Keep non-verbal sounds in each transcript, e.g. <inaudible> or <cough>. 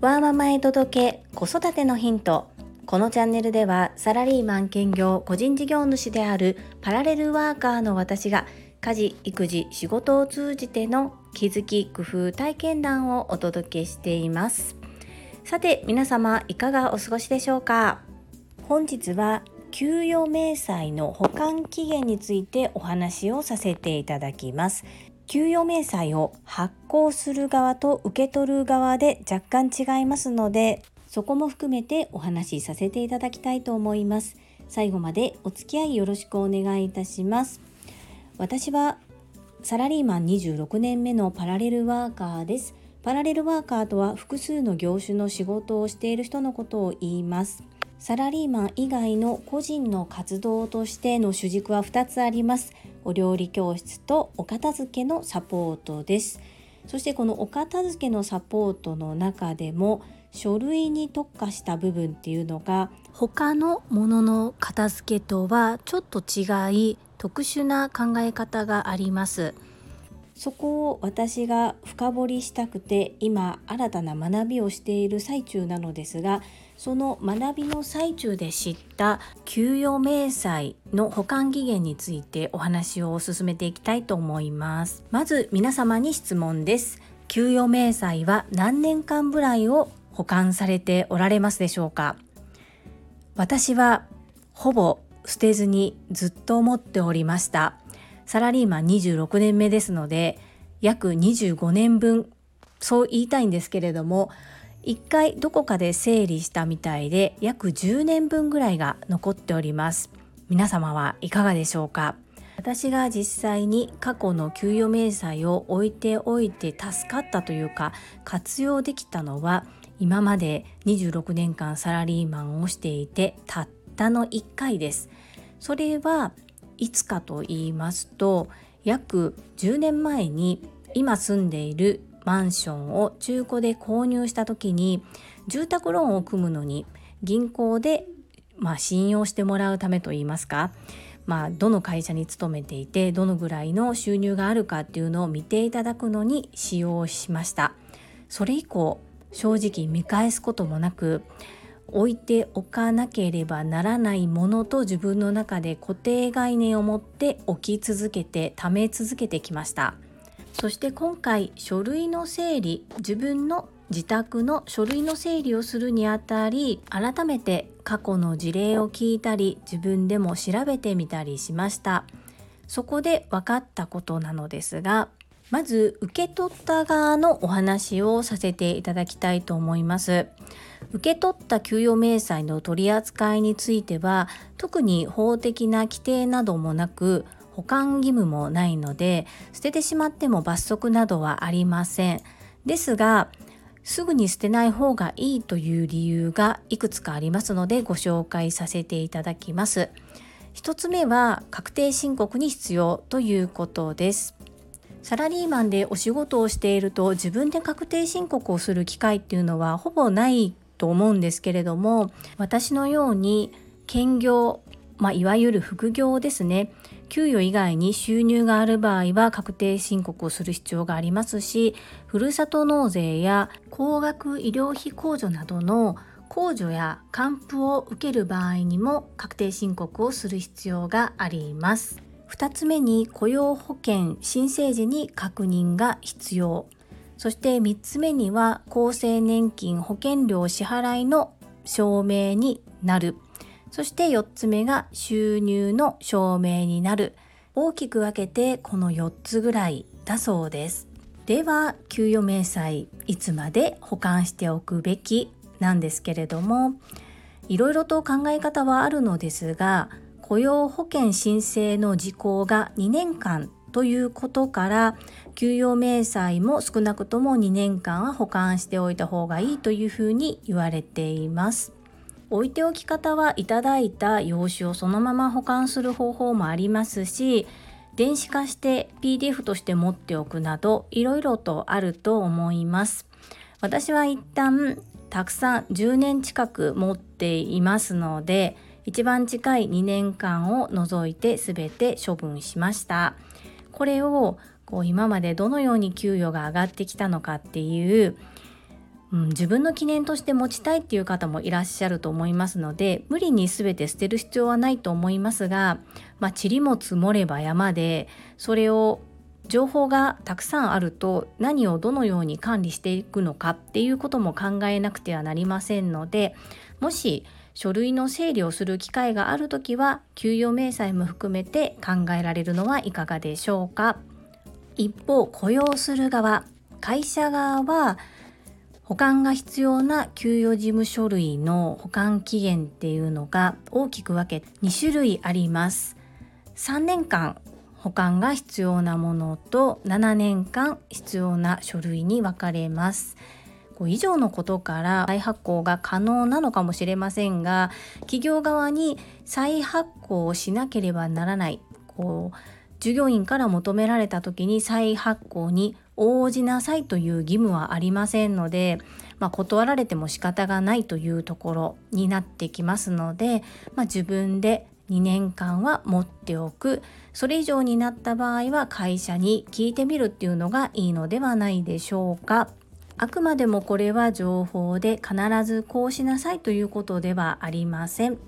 ワーママへ届け子育てのヒント。このチャンネルではサラリーマン兼業個人事業主であるパラレルワーカーの私が家事育児仕事を通じての気づき工夫体験談をお届けしています。さて皆様いかがお過ごしでしょうか？本日は給与明細の保管期限についてお話をさせていただきます。給与明細を発行する側と受け取る側で若干違いますのでそこも含めてお話しさせていただきたいと思います。最後までお付き合いよろしくお願いいたします。私はサラリーマン26年目のパラレルワーカーです。パラレルワーカーとは複数の業種の仕事をしている人のことを言います。サラリーマン以外の個人の活動としての主軸は2つあります。お料理教室とお片付けのサポートです。そしてこのお片付けのサポートの中でも書類に特化した部分っていうのが他のものの片付けとはちょっと違い特殊な考え方があります。そこを私が深掘りしたくて今新たな学びをしている最中なのですがその学びの最中で知った給与明細の保管期限についてお話を進めていきたいと思います。まず皆様に質問です。給与明細は何年間ぐらいを保管されておられますでしょうか？私はほぼ捨てずにずっと持っておりました。サラリーマン26年目ですので約25年分そう言いたいんですけれども一回どこかで整理したみたいで約10年分ぐらいが残っております。皆様はいかがでしょうか？私が実際に過去の給与明細を置いておいて助かったというか活用できたのは今まで26年間サラリーマンをしていてたったの1回です。それはいつかと言いますと約10年前に今住んでいるマンションを中古で購入した時に住宅ローンを組むのに銀行で、まあ、信用してもらうためといいますか、まあ、どの会社に勤めていてどのぐらいの収入があるかっていうのを見ていただくのに使用しました。それ以降正直見返すこともなく置いておかなければならないものと自分の中で固定概念を持って置き続けて貯め続けてきました。そして今回書類の整理自分の自宅の書類の整理をするにあたり改めて過去の事例を聞いたり自分でも調べてみたりしました。そこで分かったことなのですがまず受け取った側のお話をさせていただきたいと思います。受け取った給与明細の取り扱いについては特に法的な規定などもなく保管義務もないので捨ててしまっても罰則などはありません。ですがすぐに捨てない方がいいという理由がいくつかありますのでご紹介させていただきます。一つ目は確定申告に必要ということです。サラリーマンでお仕事をしていると自分で確定申告をする機会っていうのはほぼないと思うんですけれども私のように兼業まあ、いわゆる副業ですね。給与以外に収入がある場合は確定申告をする必要がありますしふるさと納税や高額医療費控除などの控除や還付を受ける場合にも確定申告をする必要があります。2つ目に雇用保険申請時に確認が必要。そして3つ目には厚生年金保険料支払いの証明になる。そして4つ目が収入の証明になる。大きく分けてこの4つぐらいだそうです。では給与明細いつまで保管しておくべきなんですけれどもいろいろと考え方はあるのですが雇用保険申請の時効が2年間ということから給与明細も少なくとも2年間は保管しておいた方がいいというふうに言われています。置いておき方はいただいた用紙をそのまま保管する方法もありますし電子化して PDF として持っておくなどいろいろとあると思います私は一旦たくさん10年近く持っていますので一番近い2年間を除いて全て処分しましたこれをこう今までどのように給与が上がってきたのかっていううん、自分の記念として持ちたいっていう方もいらっしゃると思いますので無理に全て捨てる必要はないと思いますが、まあ、塵も積もれば山でそれを情報がたくさんあると何をどのように管理していくのかっていうことも考えなくてはなりませんのでもし書類の整理をする機会がある時は給与明細も含めて考えられるのはいかがでしょうか？一方雇用する側会社側は保管が必要な給与事務書類の保管期限っていうのが大きく分け2種類あります。3年間保管が必要なものと7年間必要な書類に分かれます。以上のことから再発行が可能なのかもしれませんが企業側に再発行をしなければならないこう従業員から求められた時に再発行に応じなさいという義務はありませんので、まあ、断られても仕方がないというところになってきますので、まあ、自分で2年間は持っておくそれ以上になった場合は会社に聞いてみるっていうのがいいのではないでしょうか。あくまでもこれは情報で必ずこうしなさいということではありません。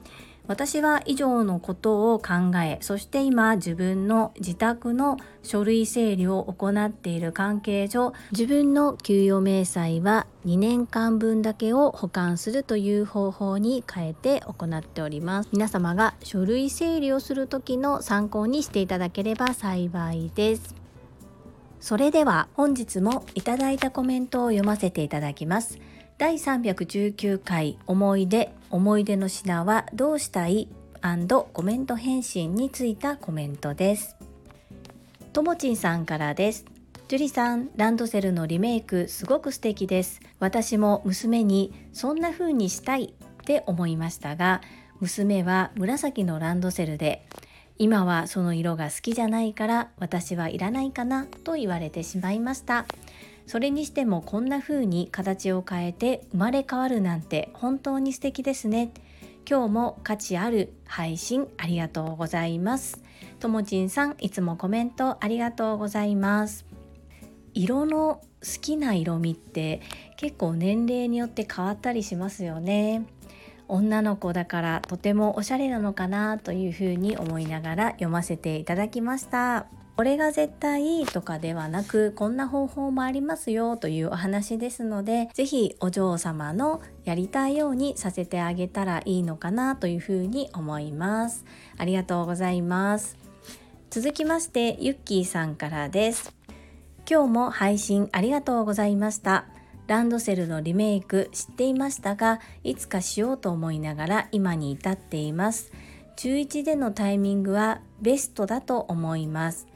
私は以上のことを考えそして今自分の自宅の書類整理を行っている関係上自分の給与明細は2年間分だけを保管するという方法に変えて行っております皆様が書類整理をする時の参考にしていただければ幸いですそれでは本日もいただいたコメントを読ませていただきます。第319回思い出思い出の品はどうしたい？コメント返信についたコメントです。ともちんさんからです。ジュリさんランドセルのリメイクすごく素敵です。私も娘にそんな風にしたいって思いましたが娘は紫のランドセルで今はその色が好きじゃないから私はいらないかなと言われてしまいました。それにしてもこんな風に形を変えて生まれ変わるなんて本当に素敵ですね。今日も価値ある配信ありがとうございます。ともちんさんいつもコメントありがとうございます。色の好きな色味って結構年齢によって変わったりしますよね。女の子だからとてもおしゃれなのかなというふうに思いながら読ませていただきました。これが絶対いいとかではなくこんな方法もありますよというお話ですので是非お嬢様のやりたいようにさせてあげたらいいのかなというふうに思います。ありがとうございます。続きましてゆっきーさんからです。今日も配信ありがとうございました。ランドセルのリメイク知っていましたがいつかしようと思いながら今に至っています中1でのタイミングはベストだと思います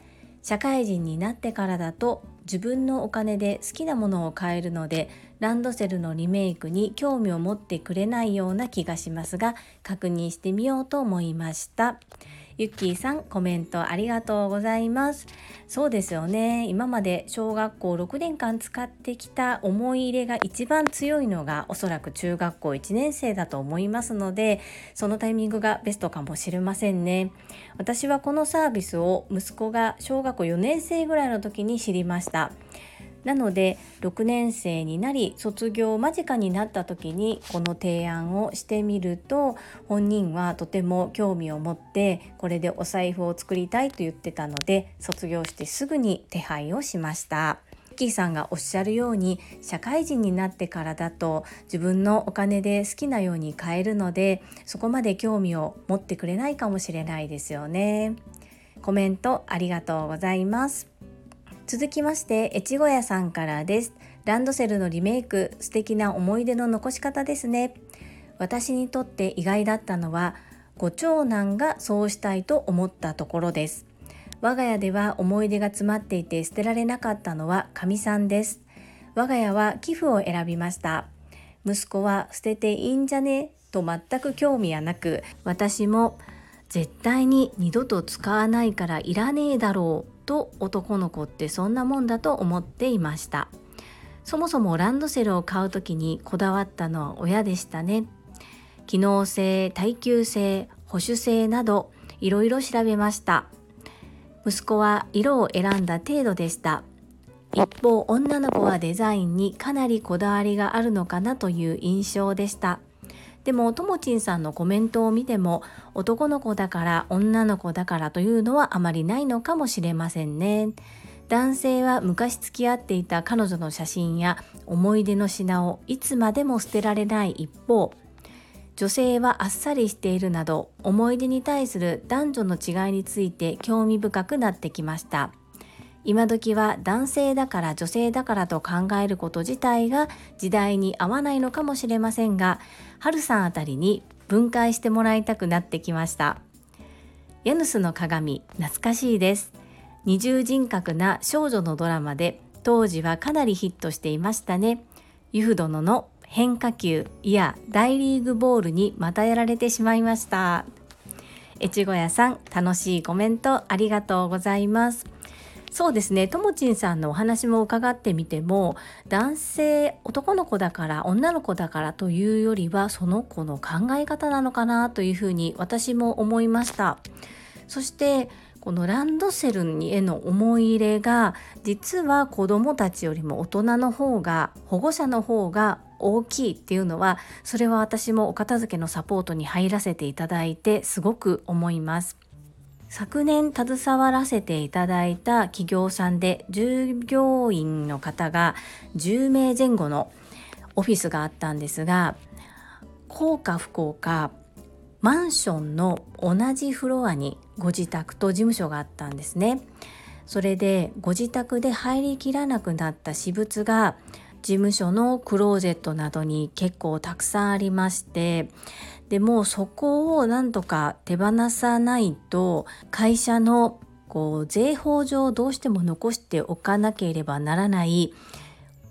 社会人になってからだと自分のお金で好きなものを買えるのでランドセルのリメイクに興味を持ってくれないような気がしますが確認してみようと思いました。ゆっきーさんコメントありがとうございます。そうですよね。今まで小学校6年間使ってきた思い入れが一番強いのがおそらく中学校1年生だと思いますのでそのタイミングがベストかもしれませんね。私はこのサービスを息子が小学校4年生ぐらいの時に知りました。なので6年生になり卒業間近になった時にこの提案をしてみると本人はとても興味を持ってこれでお財布を作りたいと言ってたので卒業してすぐに手配をしました。キーさんがおっしゃるように社会人になってからだと自分のお金で好きなように買えるのでそこまで興味を持ってくれないかもしれないですよね。コメントありがとうございます。続きまして越後屋さんからです。ランドセルのリメイク素敵な思い出の残し方ですね。私にとって意外だったのはご長男がそうしたいと思ったところです。我が家では思い出が詰まっていて捨てられなかったのはかみさんです。我が家は寄付を選びました。息子は捨てていいんじゃね？と全く興味はなく私も絶対に二度と使わないからいらねえだろう。と男の子ってそんなもんだと思っていました。そもそもランドセルを買う時にこだわったのは親でしたね。機能性耐久性保守性などいろいろ調べました。息子は色を選んだ程度でした。一方女の子はデザインにかなりこだわりがあるのかなという印象でした。でもともちんさんのコメントを見ても男の子だから女の子だからというのはあまりないのかもしれませんね。男性は昔付き合っていた彼女の写真や思い出の品をいつまでも捨てられない一方女性はあっさりしているなど思い出に対する男女の違いについて興味深くなってきました。今時は男性だから女性だからと考えること自体が時代に合わないのかもしれませんが春さんあたりに分解してもらいたくなってきました。ヤヌスの鏡懐かしいです。二重人格な少女のドラマで当時はかなりヒットしていましたね。ユフ殿の変化球いや大リーグボールにまたやられてしまいました。越後屋さん楽しいコメントありがとうございます。そうですねともちんさんのお話も伺ってみても男性男の子だから女の子だからというよりはその子の考え方なのかなというふうに私も思いましたそしてこのランドセルへの思い入れが実は子どもたちよりも大人の方が保護者の方が大きいっていうのはそれは私もお片付けのサポートに入らせていただいてすごく思います。昨年携わらせていただいた企業さんで従業員の方が10名前後のオフィスがあったんですが幸か不幸かマンションの同じフロアにご自宅と事務所があったんですね。それでご自宅で入りきらなくなった私物が事務所のクローゼットなどに結構たくさんありましてでもそこをなんとか手放さないと会社のこう税法上どうしても残しておかなければならない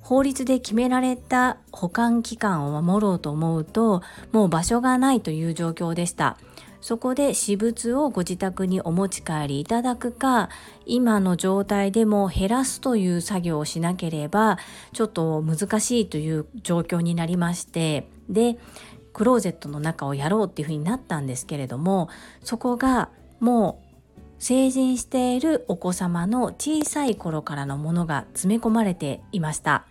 法律で決められた保管期間を守ろうと思うともう場所がないという状況でした。そこで私物をご自宅にお持ち帰りいただくか今の状態でも減らすという作業をしなければちょっと難しいという状況になりましてでクローゼットの中をやろうっていうふうになったんですけれどもそこがもう成人しているお子様の小さい頃からのものが詰め込まれていました。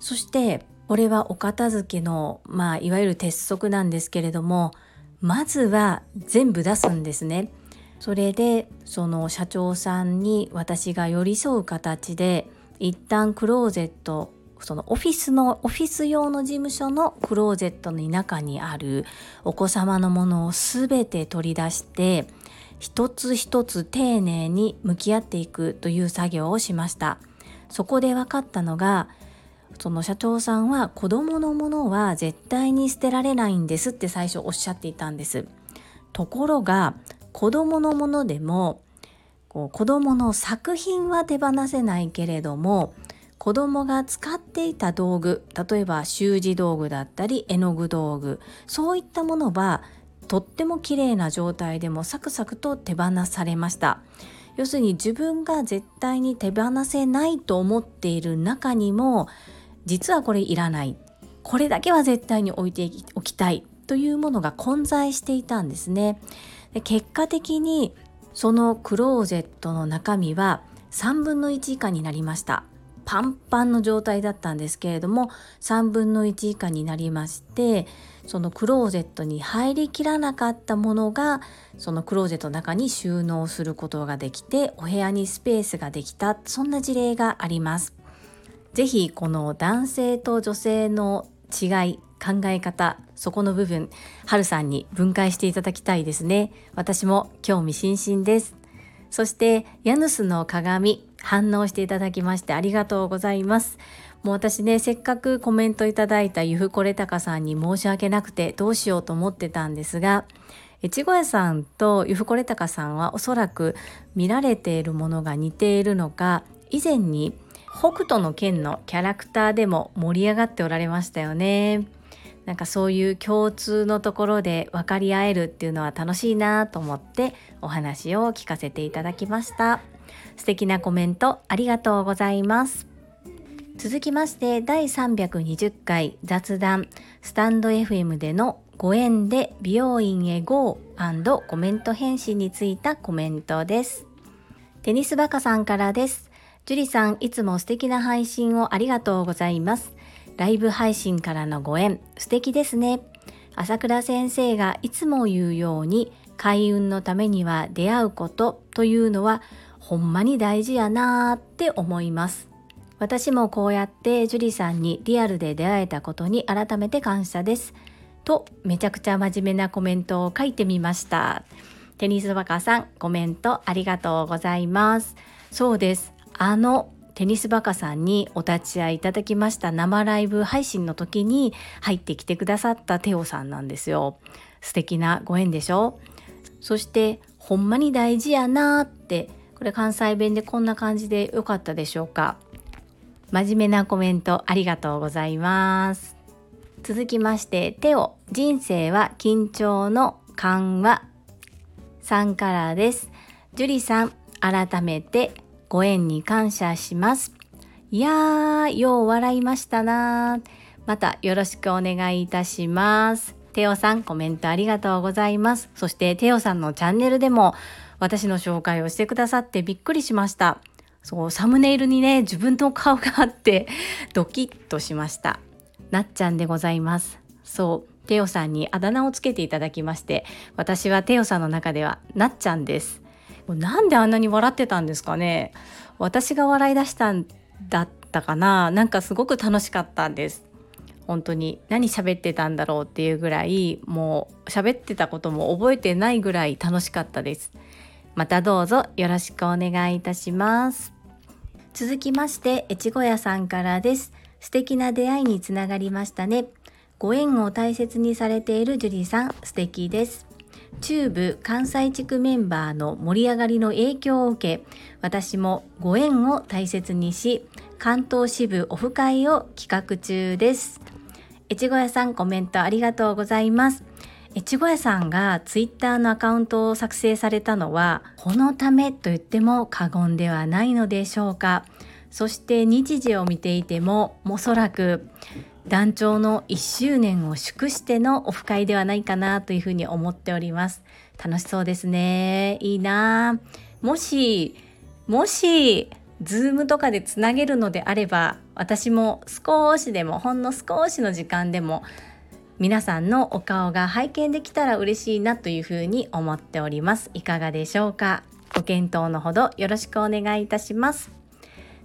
そしてこれはお片付けのまあいわゆる鉄則なんですけれどもまずは全部出すんですね。それでその社長さんに私が寄り添う形で一旦クローゼットそのオフィスのオフィス用の事務所のクローゼットの中にあるお子様のものを全て取り出して一つ一つ丁寧に向き合っていくという作業をしました。そこで分かったのがその社長さんは子供のものは絶対に捨てられないんですって最初おっしゃっていたんです。ところが子供のものでもこう子供の作品は手放せないけれども子供が使っていた道具例えば習字道具だったり絵の具道具そういったものはとっても綺麗な状態でもサクサクと手放されました。要するに自分が絶対に手放せないと思っている中にも実はこれいらない。これだけは絶対に置いておきたいというものが混在していたんですね。で結果的にそのクローゼットの中身は3分の1以下になりました。パンパンの状態だったんですけれども3分の1以下になりましてそのクローゼットに入りきらなかったものがそのクローゼットの中に収納することができてお部屋にスペースができた。そんな事例があります。ぜひこの男性と女性の違い考え方そこの部分はるさんに分解していただきたいですね私も興味津々ですそしてヤヌスの鏡反応していただきましてありがとうございます。もう私ね、せっかくコメントいただいたゆふこれたかさんに申し訳なくてどうしようと思ってたんですが、越後屋さんとゆふこれたかさんはおそらく見られているものが似ているのか、以前に北斗の剣のキャラクターでも盛り上がっておられましたよね。なんかそういう共通のところで分かり合えるっていうのは楽しいなと思ってお話を聞かせていただきました。素敵なコメントありがとうございます。続きまして第320回雑談スタンド FM でのご縁で美容院へ GO& コメント返信についたコメントです。テニスバカさんからです。樹里さん、いつも素敵な配信をありがとうございます。ライブ配信からのご縁、素敵ですね。朝倉先生がいつも言うように、開運のためには出会うことというのは、ほんまに大事やなーって思います。私もこうやって樹里さんにリアルで出会えたことに改めて感謝です。と、めちゃくちゃ真面目なコメントを書いてみました。テニスバカさん、コメントありがとうございます。そうです。あのテニスバカさんにお立ち会いいただきました生ライブ配信の時に入ってきてくださったテオさんなんですよ。素敵なご縁でしょ？そしてほんまに大事やなってこれ関西弁でこんな感じでよかったでしょうか？真面目なコメントありがとうございます。続きましてテオ人生は緊張の緩和。さんからです。樹里さん改めてご縁に感謝します。いやー、よう笑いましたなまたよろしくお願いいたします。テオさんコメントありがとうございます。そしてテオさんのチャンネルでも私の紹介をしてくださってびっくりしました。そう、サムネイルにね、自分の顔があって <laughs> ドキッとしました。なっちゃんでございます。そう、テオさんにあだ名をつけていただきまして、私はテオさんの中ではなっちゃんです。なんであんなに笑ってたんですかね。私が笑い出したんだったかな。なんかすごく楽しかったんです。本当に。何喋ってたんだろうっていうぐらいもう喋ってたことも覚えてないぐらい楽しかったです。またどうぞよろしくお願いいたします。続きまして越後屋さんからです。素敵な出会いにつながりましたね。ご縁を大切にされているジュリーさん素敵です。中部関西地区メンバーの盛り上がりの影響を受け私もご縁を大切にし関東支部オフ会を企画中です。越後屋さんコメントありがとうございます。越後屋さんがツイッターのアカウントを作成されたのはこのためと言っても過言ではないのでしょうか。そして日時を見ていてもおそらく団長の1周年を祝してのオフ会ではないかなというふうに思っております。楽しそうですね。いいなもし、もし、ズームとかでつなげるのであれば、私も少しでも、ほんの少しの時間でも、皆さんのお顔が拝見できたら嬉しいなというふうに思っております。いかがでしょうか？ご検討のほどよろしくお願いいたします。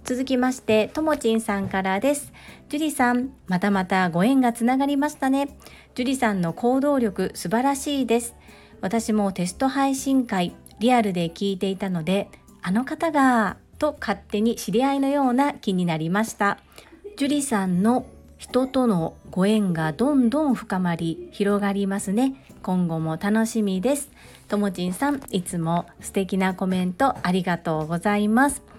続きまして、ともちんさんからです。ジュリさん、またまたご縁がつながりましたね。ジュリさんの行動力素晴らしいです。私もテスト配信会、リアルで聞いていたので、あの方が、と勝手に知り合いのような気になりました。ジュリさんの人とのご縁がどんどん深まり広がりますね。今後も楽しみです。ともちんさん、いつも素敵なコメントありがとうございます。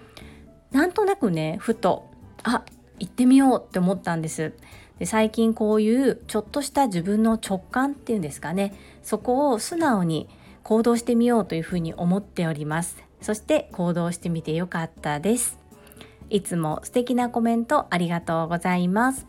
なんとなくね、ふと、あ、行ってみようって思ったんです。で最近こういうちょっとした自分の直感っていうんですかね。そこを素直に行動してみようというふうに思っております。そして行動してみてよかったです。いつも素敵なコメントありがとうございます。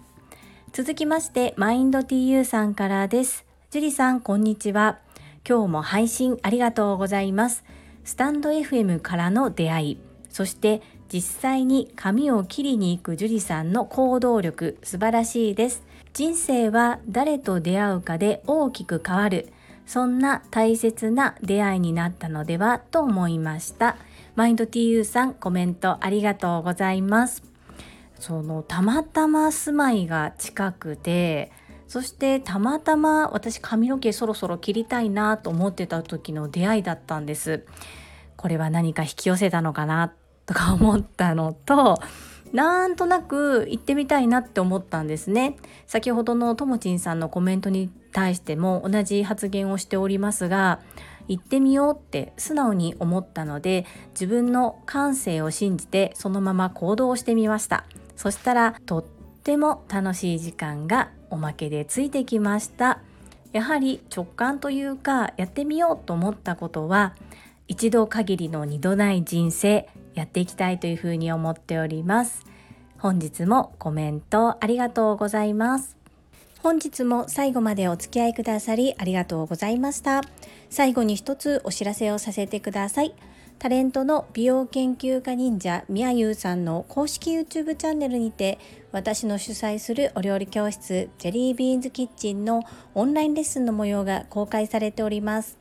続きましてマインド TU さんからです。ジュリさんこんにちは。今日も配信ありがとうございます。スタンド FM からの出会い。そして実際に髪を切りに行く樹里さんの行動力素晴らしいです。人生は誰と出会うかで大きく変わる。そんな大切な出会いになったのではと思いました。マインド TU さんコメントありがとうございます。そのたまたま住まいが近くてそしてたまたま私髪の毛そろそろ切りたいなと思ってた時の出会いだったんです。これは何か引き寄せたのかなとか思ったのとなんとなく行ってみたいなって思ったんですね。先ほどのともちんさんのコメントに対しても同じ発言をしておりますが行ってみようって素直に思ったので自分の感性を信じてそのまま行動してみました。そしたらとっても楽しい時間がおまけでついてきました。やはり直感というかやってみようと思ったことは一度限りの二度ない人生やっていきたいというふうに思っております。本日もコメントありがとうございます。本日も最後までお付き合いくださりありがとうございました。最後に一つお知らせをさせてください。タレントの美容研究家忍者みやゆうさんの公式 YouTube チャンネルにて私の主催するお料理教室ジェリービーンズキッチンのオンラインレッスンの模様が公開されております。